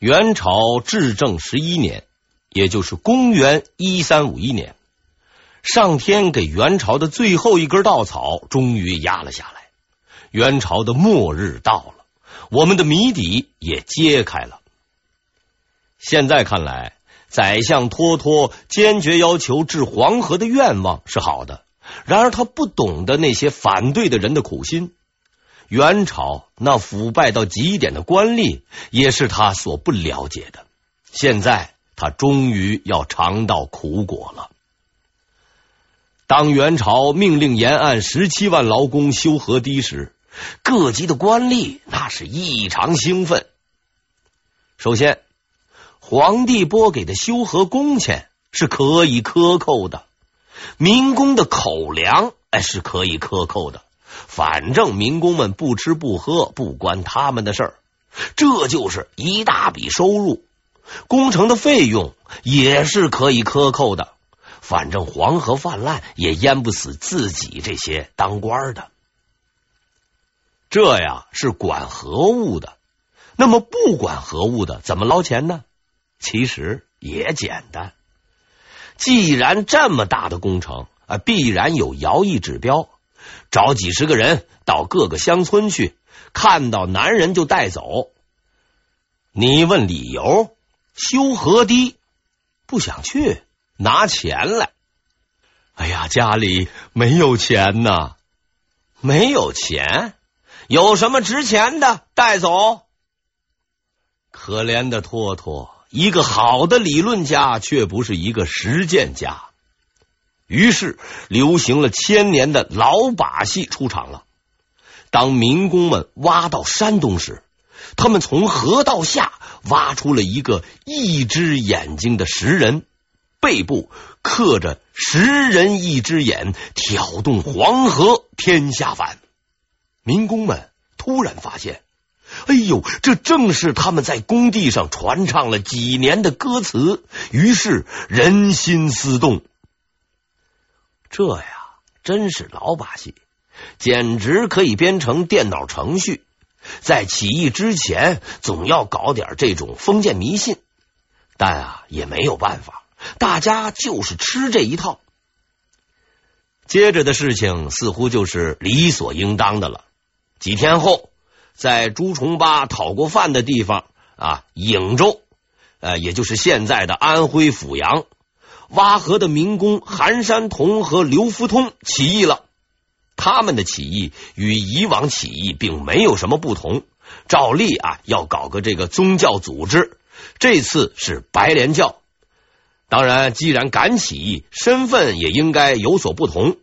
元朝至正十一年，也就是公元一三五一年，上天给元朝的最后一根稻草终于压了下来，元朝的末日到了，我们的谜底也揭开了。现在看来，宰相脱脱坚决要求治黄河的愿望是好的，然而他不懂得那些反对的人的苦心。元朝那腐败到极点的官吏，也是他所不了解的。现在他终于要尝到苦果了。当元朝命令沿岸十七万劳工修河堤时，各级的官吏那是异常兴奋。首先，皇帝拨给的修河工钱是可以克扣的，民工的口粮哎是可以克扣的。反正民工们不吃不喝，不关他们的事儿，这就是一大笔收入。工程的费用也是可以克扣的，反正黄河泛滥也淹不死自己这些当官的。这呀是管河务的，那么不管河务的怎么捞钱呢？其实也简单，既然这么大的工程啊，必然有徭役指标。找几十个人到各个乡村去，看到男人就带走。你问理由，修河堤不想去，拿钱来。哎呀，家里没有钱呐，没有钱，有什么值钱的带走？可怜的托托，一个好的理论家，却不是一个实践家。于是，流行了千年的老把戏出场了。当民工们挖到山洞时，他们从河道下挖出了一个一只眼睛的石人，背部刻着“石人一只眼，挑动黄河天下反”。民工们突然发现，哎呦，这正是他们在工地上传唱了几年的歌词。于是，人心思动。这呀，真是老把戏，简直可以编成电脑程序。在起义之前，总要搞点这种封建迷信，但啊，也没有办法，大家就是吃这一套。接着的事情似乎就是理所应当的了。几天后，在朱重八讨过饭的地方啊，颍州，呃，也就是现在的安徽阜阳。挖河的民工韩山童和刘福通起义了。他们的起义与以往起义并没有什么不同，照例啊要搞个这个宗教组织。这次是白莲教。当然，既然敢起义，身份也应该有所不同。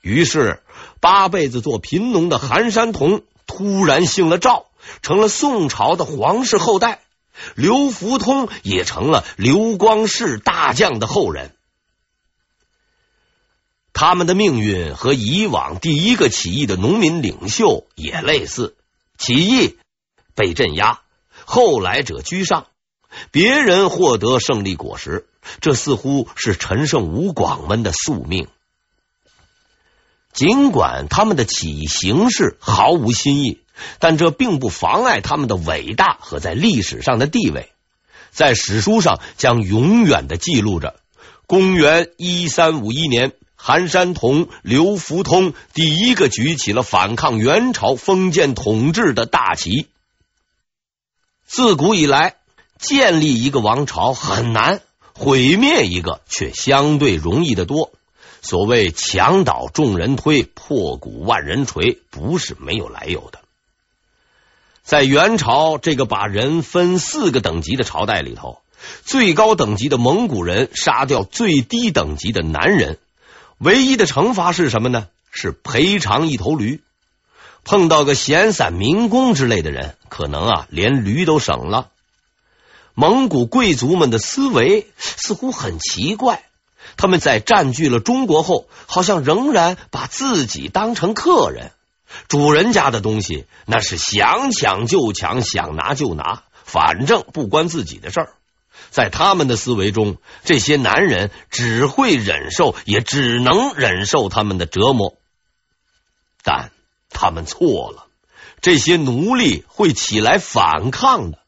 于是，八辈子做贫农的韩山童突然姓了赵，成了宋朝的皇室后代。刘福通也成了刘光世大将的后人，他们的命运和以往第一个起义的农民领袖也类似，起义被镇压，后来者居上，别人获得胜利果实，这似乎是陈胜吴广们的宿命。尽管他们的起义形式毫无新意。但这并不妨碍他们的伟大和在历史上的地位，在史书上将永远的记录着。公元一三五一年，韩山童、刘福通第一个举起了反抗元朝封建统治的大旗。自古以来，建立一个王朝很难，毁灭一个却相对容易的多。所谓“墙倒众人推，破鼓万人锤”，不是没有来由的。在元朝这个把人分四个等级的朝代里头，最高等级的蒙古人杀掉最低等级的男人，唯一的惩罚是什么呢？是赔偿一头驴。碰到个闲散民工之类的人，可能啊连驴都省了。蒙古贵族们的思维似乎很奇怪，他们在占据了中国后，好像仍然把自己当成客人。主人家的东西，那是想抢就抢，想拿就拿，反正不关自己的事儿。在他们的思维中，这些男人只会忍受，也只能忍受他们的折磨。但他们错了，这些奴隶会起来反抗的。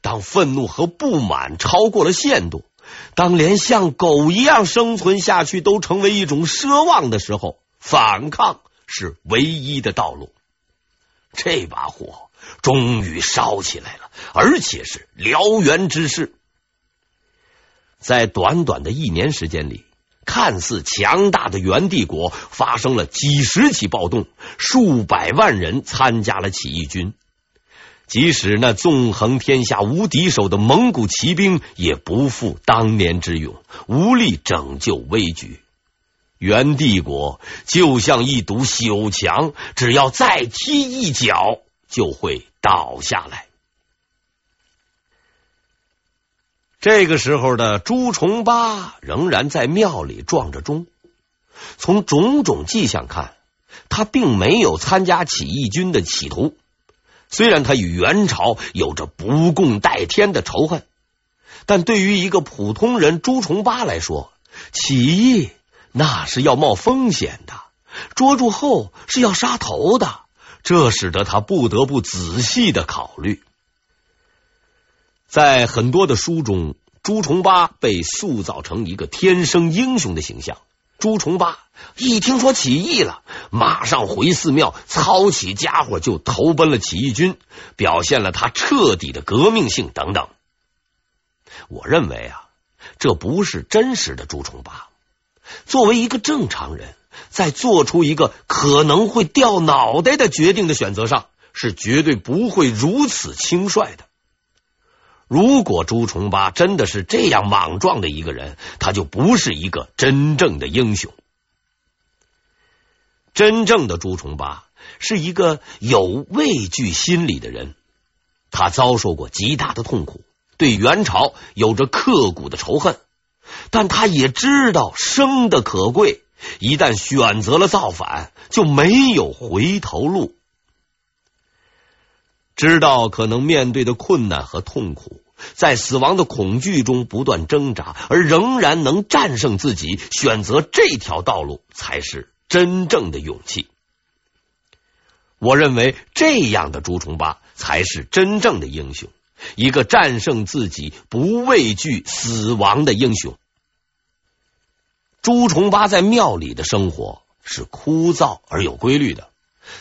当愤怒和不满超过了限度，当连像狗一样生存下去都成为一种奢望的时候，反抗是唯一的道路。这把火终于烧起来了，而且是燎原之势。在短短的一年时间里，看似强大的元帝国发生了几十起暴动，数百万人参加了起义军。即使那纵横天下无敌手的蒙古骑兵，也不复当年之勇，无力拯救危局。元帝国就像一堵朽墙，只要再踢一脚，就会倒下来。这个时候的朱重八仍然在庙里撞着钟。从种种迹象看，他并没有参加起义军的企图。虽然他与元朝有着不共戴天的仇恨，但对于一个普通人朱重八来说，起义那是要冒风险的，捉住后是要杀头的。这使得他不得不仔细的考虑。在很多的书中，朱重八被塑造成一个天生英雄的形象。朱重八一听说起义了，马上回寺庙，操起家伙就投奔了起义军，表现了他彻底的革命性等等。我认为啊，这不是真实的朱重八。作为一个正常人，在做出一个可能会掉脑袋的决定的选择上，是绝对不会如此轻率的。如果朱重八真的是这样莽撞的一个人，他就不是一个真正的英雄。真正的朱重八是一个有畏惧心理的人，他遭受过极大的痛苦，对元朝有着刻骨的仇恨，但他也知道生的可贵，一旦选择了造反，就没有回头路。知道可能面对的困难和痛苦，在死亡的恐惧中不断挣扎，而仍然能战胜自己，选择这条道路，才是真正的勇气。我认为这样的朱重八才是真正的英雄，一个战胜自己、不畏惧死亡的英雄。朱重八在庙里的生活是枯燥而有规律的。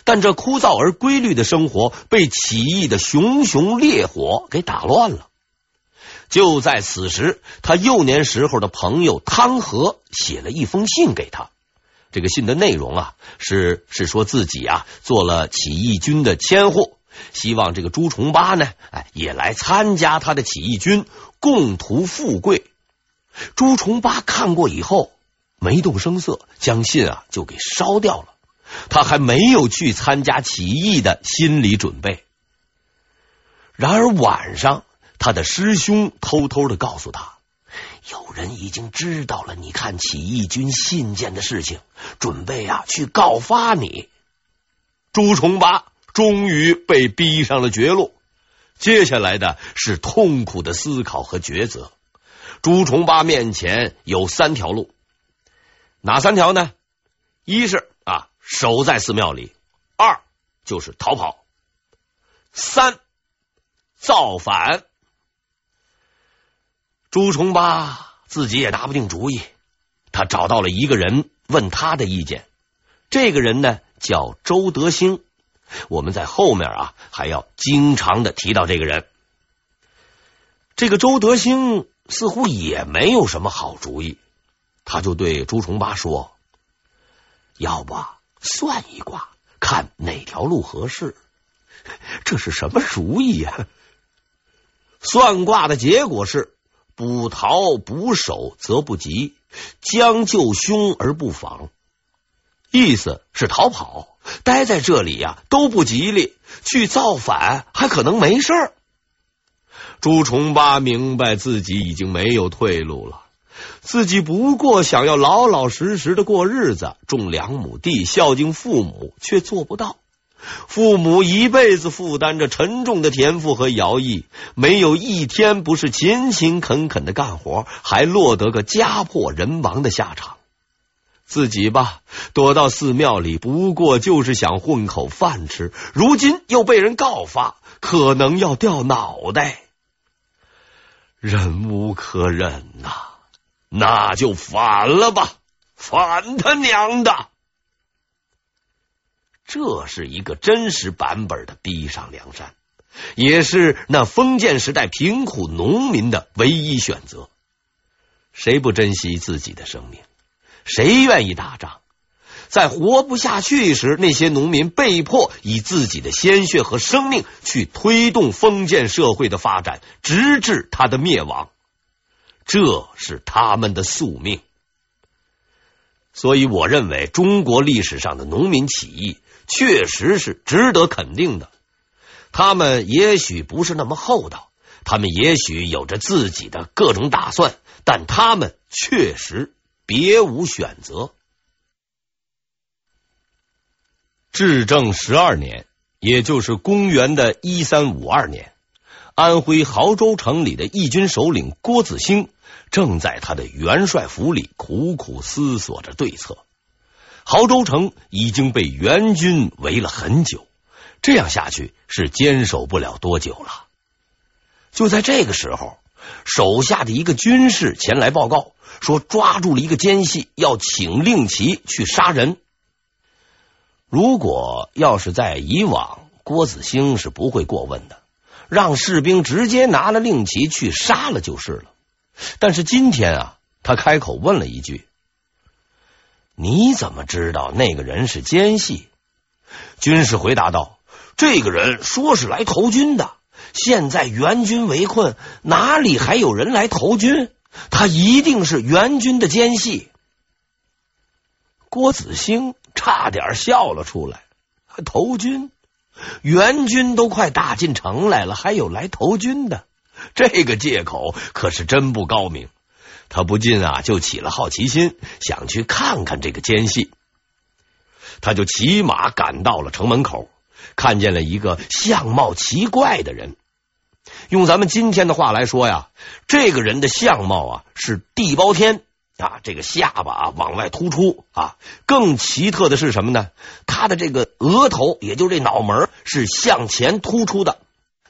但这枯燥而规律的生活被起义的熊熊烈火给打乱了。就在此时，他幼年时候的朋友汤和写了一封信给他。这个信的内容啊，是是说自己啊做了起义军的千户，希望这个朱重八呢，哎，也来参加他的起义军，共图富贵。朱重八看过以后，没动声色，将信啊就给烧掉了。他还没有去参加起义的心理准备。然而晚上，他的师兄偷偷的告诉他，有人已经知道了你看起义军信件的事情，准备啊去告发你。朱重八终于被逼上了绝路，接下来的是痛苦的思考和抉择。朱重八面前有三条路，哪三条呢？一是啊。守在寺庙里，二就是逃跑，三造反。朱重八自己也拿不定主意，他找到了一个人问他的意见。这个人呢叫周德兴，我们在后面啊还要经常的提到这个人。这个周德兴似乎也没有什么好主意，他就对朱重八说：“要不。”算一卦，看哪条路合适。这是什么主意呀？算卦的结果是：不逃不守则不及，将就凶而不防。意思是逃跑，待在这里呀都不吉利；去造反还可能没事儿。朱重八明白自己已经没有退路了。自己不过想要老老实实的过日子，种两亩地，孝敬父母，却做不到。父母一辈子负担着沉重的田赋和徭役，没有一天不是勤勤恳恳的干活，还落得个家破人亡的下场。自己吧，躲到寺庙里，不过就是想混口饭吃，如今又被人告发，可能要掉脑袋。忍无可忍呐、那就反了吧，反他娘的！这是一个真实版本的逼上梁山，也是那封建时代贫苦农民的唯一选择。谁不珍惜自己的生命？谁愿意打仗？在活不下去时，那些农民被迫以自己的鲜血和生命去推动封建社会的发展，直至他的灭亡。这是他们的宿命。所以，我认为中国历史上的农民起义确实是值得肯定的。他们也许不是那么厚道，他们也许有着自己的各种打算，但他们确实别无选择。至正十二年，也就是公元的一三五二年，安徽亳州城里的义军首领郭子兴正在他的元帅府里苦苦思索着对策。亳州城已经被元军围了很久，这样下去是坚守不了多久了。就在这个时候，手下的一个军士前来报告说，抓住了一个奸细，要请令旗去杀人。如果要是在以往，郭子兴是不会过问的，让士兵直接拿了令旗去杀了就是了。但是今天啊，他开口问了一句：“你怎么知道那个人是奸细？”军士回答道：“这个人说是来投军的，现在援军围困，哪里还有人来投军？他一定是援军的奸细。”郭子兴差点笑了出来。投军，援军都快打进城来了，还有来投军的？这个借口可是真不高明。他不禁啊，就起了好奇心，想去看看这个奸细。他就骑马赶到了城门口，看见了一个相貌奇怪的人。用咱们今天的话来说呀，这个人的相貌啊，是地包天。啊，这个下巴啊往外突出啊，更奇特的是什么呢？他的这个额头，也就是这脑门是向前突出的。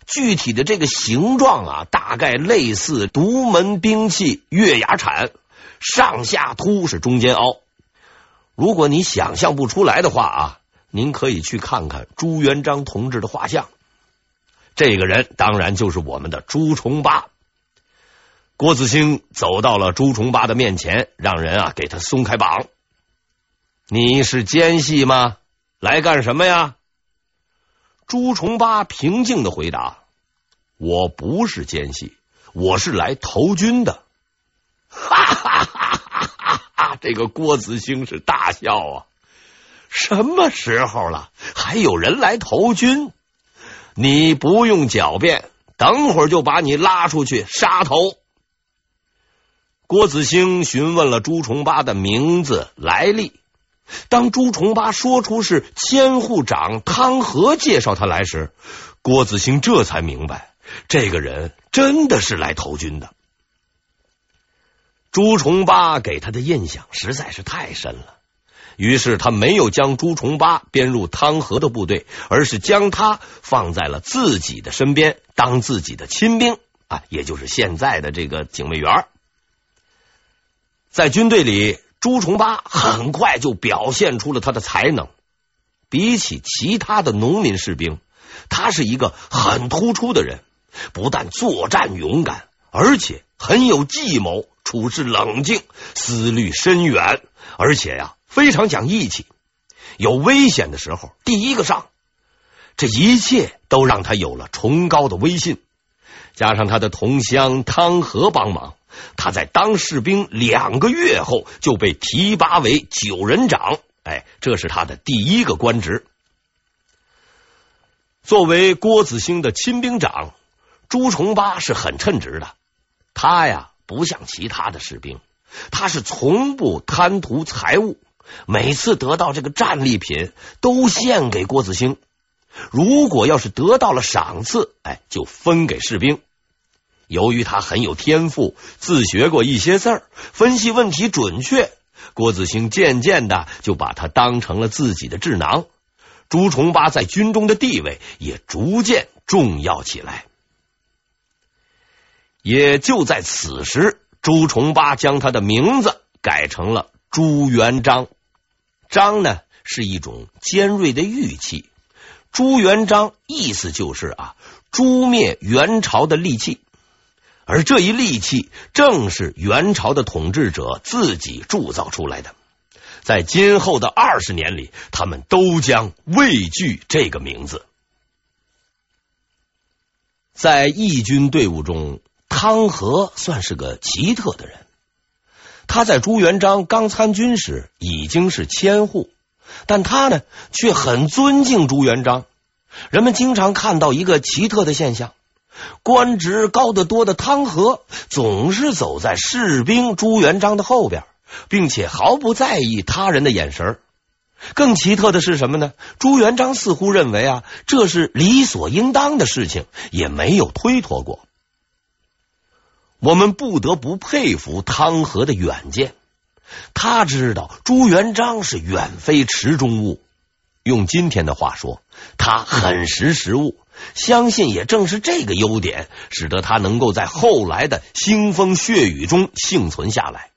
具体的这个形状啊，大概类似独门兵器月牙铲，上下凸是中间凹。如果你想象不出来的话啊，您可以去看看朱元璋同志的画像。这个人当然就是我们的朱重八。郭子兴走到了朱重八的面前，让人啊给他松开绑。你是奸细吗？来干什么呀？朱重八平静的回答：“我不是奸细，我是来投军的。”哈哈哈哈哈哈！这个郭子兴是大笑啊！什么时候了，还有人来投军？你不用狡辩，等会儿就把你拉出去杀头。郭子兴询问了朱重八的名字来历。当朱重八说出是千户长汤和介绍他来时，郭子兴这才明白，这个人真的是来投军的。朱重八给他的印象实在是太深了，于是他没有将朱重八编入汤和的部队，而是将他放在了自己的身边，当自己的亲兵啊，也就是现在的这个警卫员。在军队里，朱重八很快就表现出了他的才能。比起其他的农民士兵，他是一个很突出的人。不但作战勇敢，而且很有计谋，处事冷静，思虑深远，而且呀，非常讲义气。有危险的时候，第一个上。这一切都让他有了崇高的威信。加上他的同乡汤和帮忙。他在当士兵两个月后就被提拔为九人长，哎，这是他的第一个官职。作为郭子兴的亲兵长，朱重八是很称职的。他呀，不像其他的士兵，他是从不贪图财物，每次得到这个战利品都献给郭子兴。如果要是得到了赏赐，哎，就分给士兵。由于他很有天赋，自学过一些字儿，分析问题准确，郭子兴渐渐的就把他当成了自己的智囊。朱重八在军中的地位也逐渐重要起来。也就在此时，朱重八将他的名字改成了朱元璋。璋呢是一种尖锐的玉器，朱元璋意思就是啊，诛灭元朝的利器。而这一利器正是元朝的统治者自己铸造出来的，在今后的二十年里，他们都将畏惧这个名字。在义军队伍中，汤和算是个奇特的人。他在朱元璋刚参军时已经是千户，但他呢却很尊敬朱元璋。人们经常看到一个奇特的现象。官职高得多的汤和总是走在士兵朱元璋的后边，并且毫不在意他人的眼神。更奇特的是什么呢？朱元璋似乎认为啊，这是理所应当的事情，也没有推脱过。我们不得不佩服汤和的远见，他知道朱元璋是远非池中物。用今天的话说，他很识时务。相信也正是这个优点，使得他能够在后来的腥风血雨中幸存下来。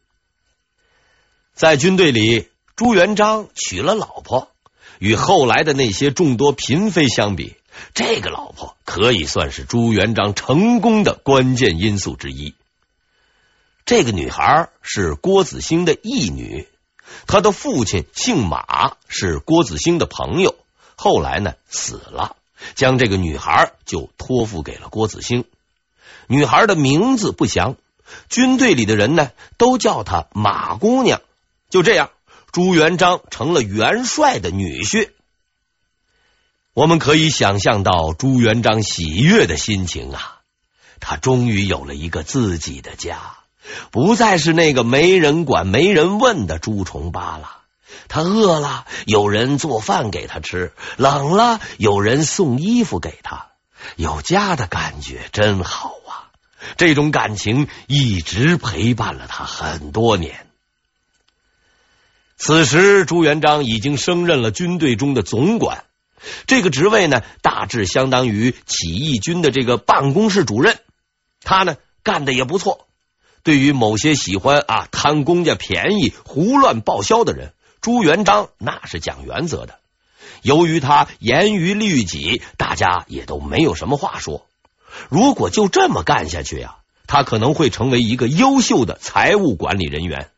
在军队里，朱元璋娶了老婆，与后来的那些众多嫔妃相比，这个老婆可以算是朱元璋成功的关键因素之一。这个女孩是郭子兴的义女，她的父亲姓马，是郭子兴的朋友，后来呢死了。将这个女孩就托付给了郭子兴。女孩的名字不详，军队里的人呢都叫她马姑娘。就这样，朱元璋成了元帅的女婿。我们可以想象到朱元璋喜悦的心情啊！他终于有了一个自己的家，不再是那个没人管、没人问的朱重八了。他饿了，有人做饭给他吃；冷了，有人送衣服给他。有家的感觉真好啊！这种感情一直陪伴了他很多年。此时，朱元璋已经升任了军队中的总管，这个职位呢，大致相当于起义军的这个办公室主任。他呢，干的也不错。对于某些喜欢啊贪公家便宜、胡乱报销的人，朱元璋那是讲原则的，由于他严于律己，大家也都没有什么话说。如果就这么干下去呀，他可能会成为一个优秀的财务管理人员。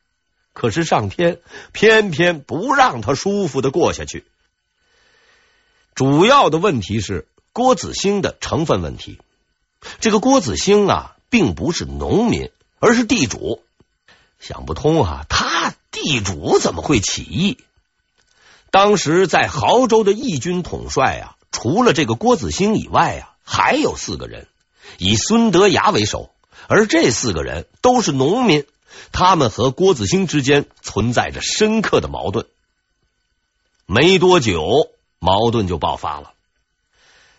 可是上天偏偏不让他舒服的过下去。主要的问题是郭子兴的成分问题。这个郭子兴啊，并不是农民，而是地主。想不通啊，他。地主怎么会起义？当时在亳州的义军统帅啊，除了这个郭子兴以外啊，还有四个人，以孙德崖为首。而这四个人都是农民，他们和郭子兴之间存在着深刻的矛盾。没多久，矛盾就爆发了。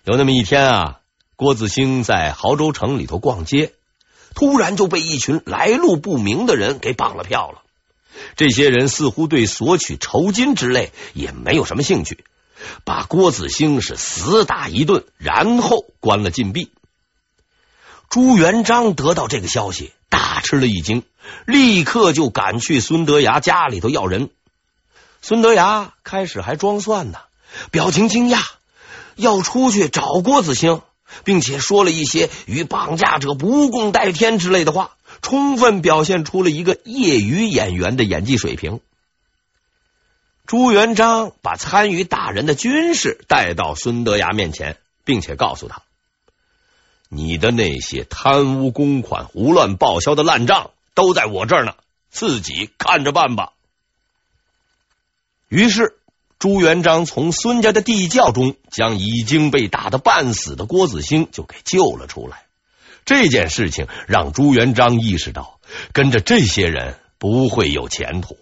有那么一天啊，郭子兴在亳州城里头逛街，突然就被一群来路不明的人给绑了票了。这些人似乎对索取酬金之类也没有什么兴趣，把郭子兴是死打一顿，然后关了禁闭。朱元璋得到这个消息，大吃了一惊，立刻就赶去孙德崖家里头要人。孙德崖开始还装蒜呢，表情惊讶，要出去找郭子兴，并且说了一些与绑架者不共戴天之类的话。充分表现出了一个业余演员的演技水平。朱元璋把参与打人的军士带到孙德崖面前，并且告诉他：“你的那些贪污公款、胡乱报销的烂账都在我这儿呢，自己看着办吧。”于是，朱元璋从孙家的地窖中将已经被打得半死的郭子兴就给救了出来。这件事情让朱元璋意识到，跟着这些人不会有前途，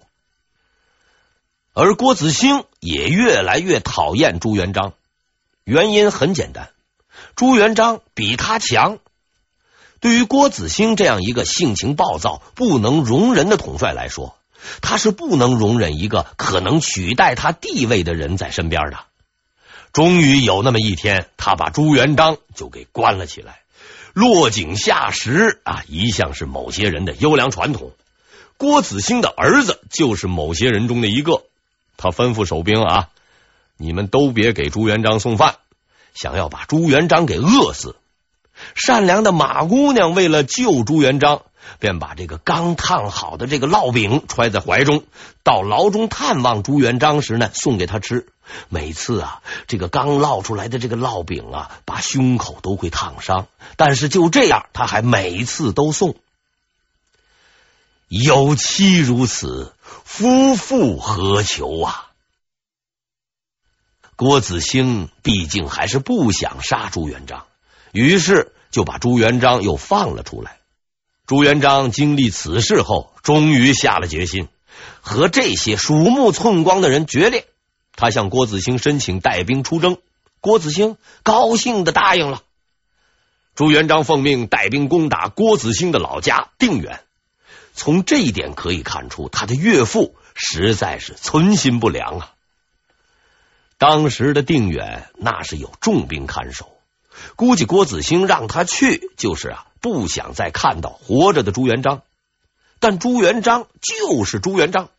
而郭子兴也越来越讨厌朱元璋。原因很简单，朱元璋比他强。对于郭子兴这样一个性情暴躁、不能容人的统帅来说，他是不能容忍一个可能取代他地位的人在身边的。终于有那么一天，他把朱元璋就给关了起来。落井下石啊，一向是某些人的优良传统。郭子兴的儿子就是某些人中的一个。他吩咐守兵啊，你们都别给朱元璋送饭，想要把朱元璋给饿死。善良的马姑娘为了救朱元璋，便把这个刚烫好的这个烙饼揣在怀中，到牢中探望朱元璋时呢，送给他吃。每次啊，这个刚烙出来的这个烙饼啊，把胸口都会烫伤，但是就这样，他还每次都送。有妻如此，夫复何求啊？郭子兴毕竟还是不想杀朱元璋。于是就把朱元璋又放了出来。朱元璋经历此事后，终于下了决心，和这些鼠目寸光的人决裂。他向郭子兴申请带兵出征，郭子兴高兴的答应了。朱元璋奉命带兵攻打郭子兴的老家定远。从这一点可以看出，他的岳父实在是存心不良啊。当时的定远那是有重兵看守。估计郭子兴让他去，就是啊，不想再看到活着的朱元璋。但朱元璋就是朱元璋，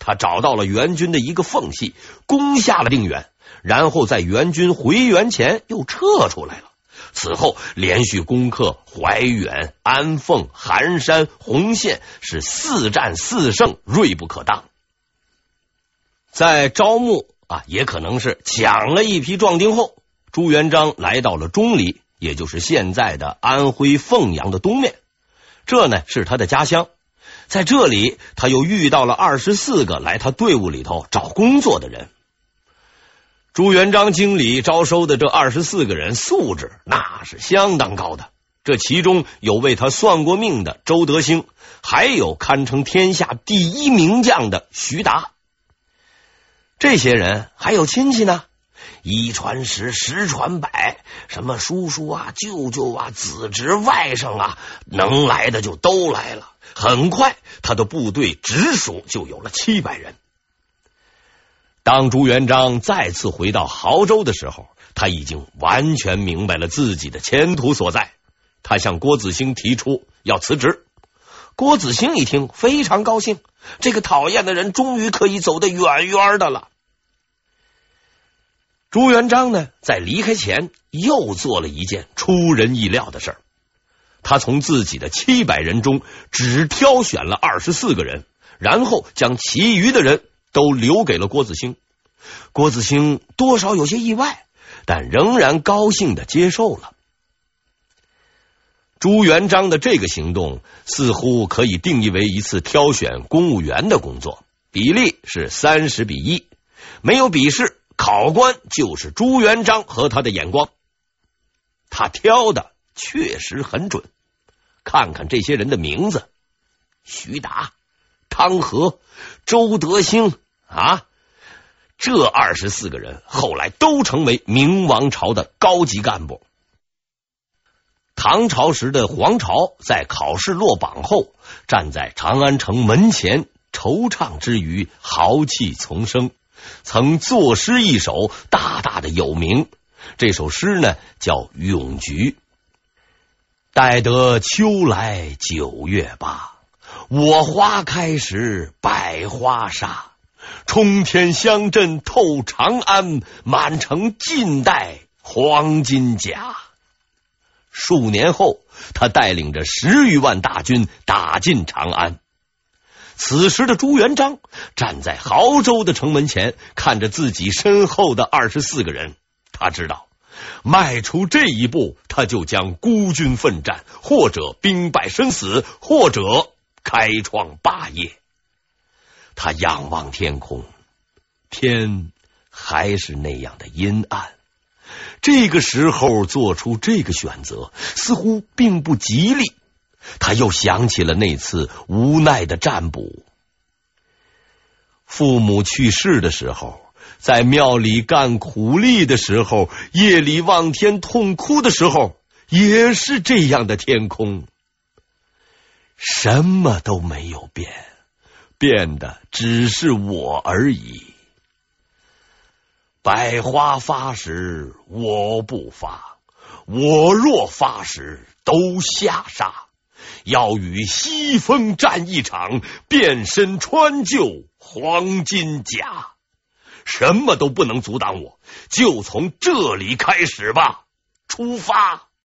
他找到了援军的一个缝隙，攻下了定远，然后在援军回援前又撤出来了。此后连续攻克怀远、安凤、寒山、洪县，是四战四胜，锐不可当。在招募啊，也可能是抢了一批壮丁后。朱元璋来到了钟离，也就是现在的安徽凤阳的东面，这呢是他的家乡。在这里，他又遇到了二十四个来他队伍里头找工作的人。朱元璋经理招收的这二十四个人素质那是相当高的，这其中有为他算过命的周德兴，还有堪称天下第一名将的徐达。这些人还有亲戚呢。一传十，十传百，什么叔叔啊、舅舅啊、子侄、外甥啊，能来的就都来了。很快，他的部队直属就有了七百人。当朱元璋再次回到亳州的时候，他已经完全明白了自己的前途所在。他向郭子兴提出要辞职。郭子兴一听，非常高兴，这个讨厌的人终于可以走得远远的了。朱元璋呢，在离开前又做了一件出人意料的事儿。他从自己的七百人中只挑选了二十四个人，然后将其余的人都留给了郭子兴。郭子兴多少有些意外，但仍然高兴的接受了。朱元璋的这个行动似乎可以定义为一次挑选公务员的工作，比例是三十比一，没有笔试。考官就是朱元璋和他的眼光，他挑的确实很准。看看这些人的名字：徐达、汤和、周德兴啊，这二十四个人后来都成为明王朝的高级干部。唐朝时的黄巢在考试落榜后，站在长安城门前惆怅之余，豪气丛生。曾作诗一首，大大的有名。这首诗呢，叫《咏菊》。待得秋来九月八，我花开时百花杀。冲天香阵透长安，满城尽带黄金甲。数年后，他带领着十余万大军打进长安。此时的朱元璋站在亳州的城门前，看着自己身后的二十四个人，他知道迈出这一步，他就将孤军奋战，或者兵败身死，或者开创霸业。他仰望天空，天还是那样的阴暗。这个时候做出这个选择，似乎并不吉利。他又想起了那次无奈的占卜。父母去世的时候，在庙里干苦力的时候，夜里望天痛哭的时候，也是这样的天空，什么都没有变，变的只是我而已。百花发时我不发，我若发时都下杀，要与西风战一场，变身穿旧黄金甲，什么都不能阻挡我，就从这里开始吧，出发。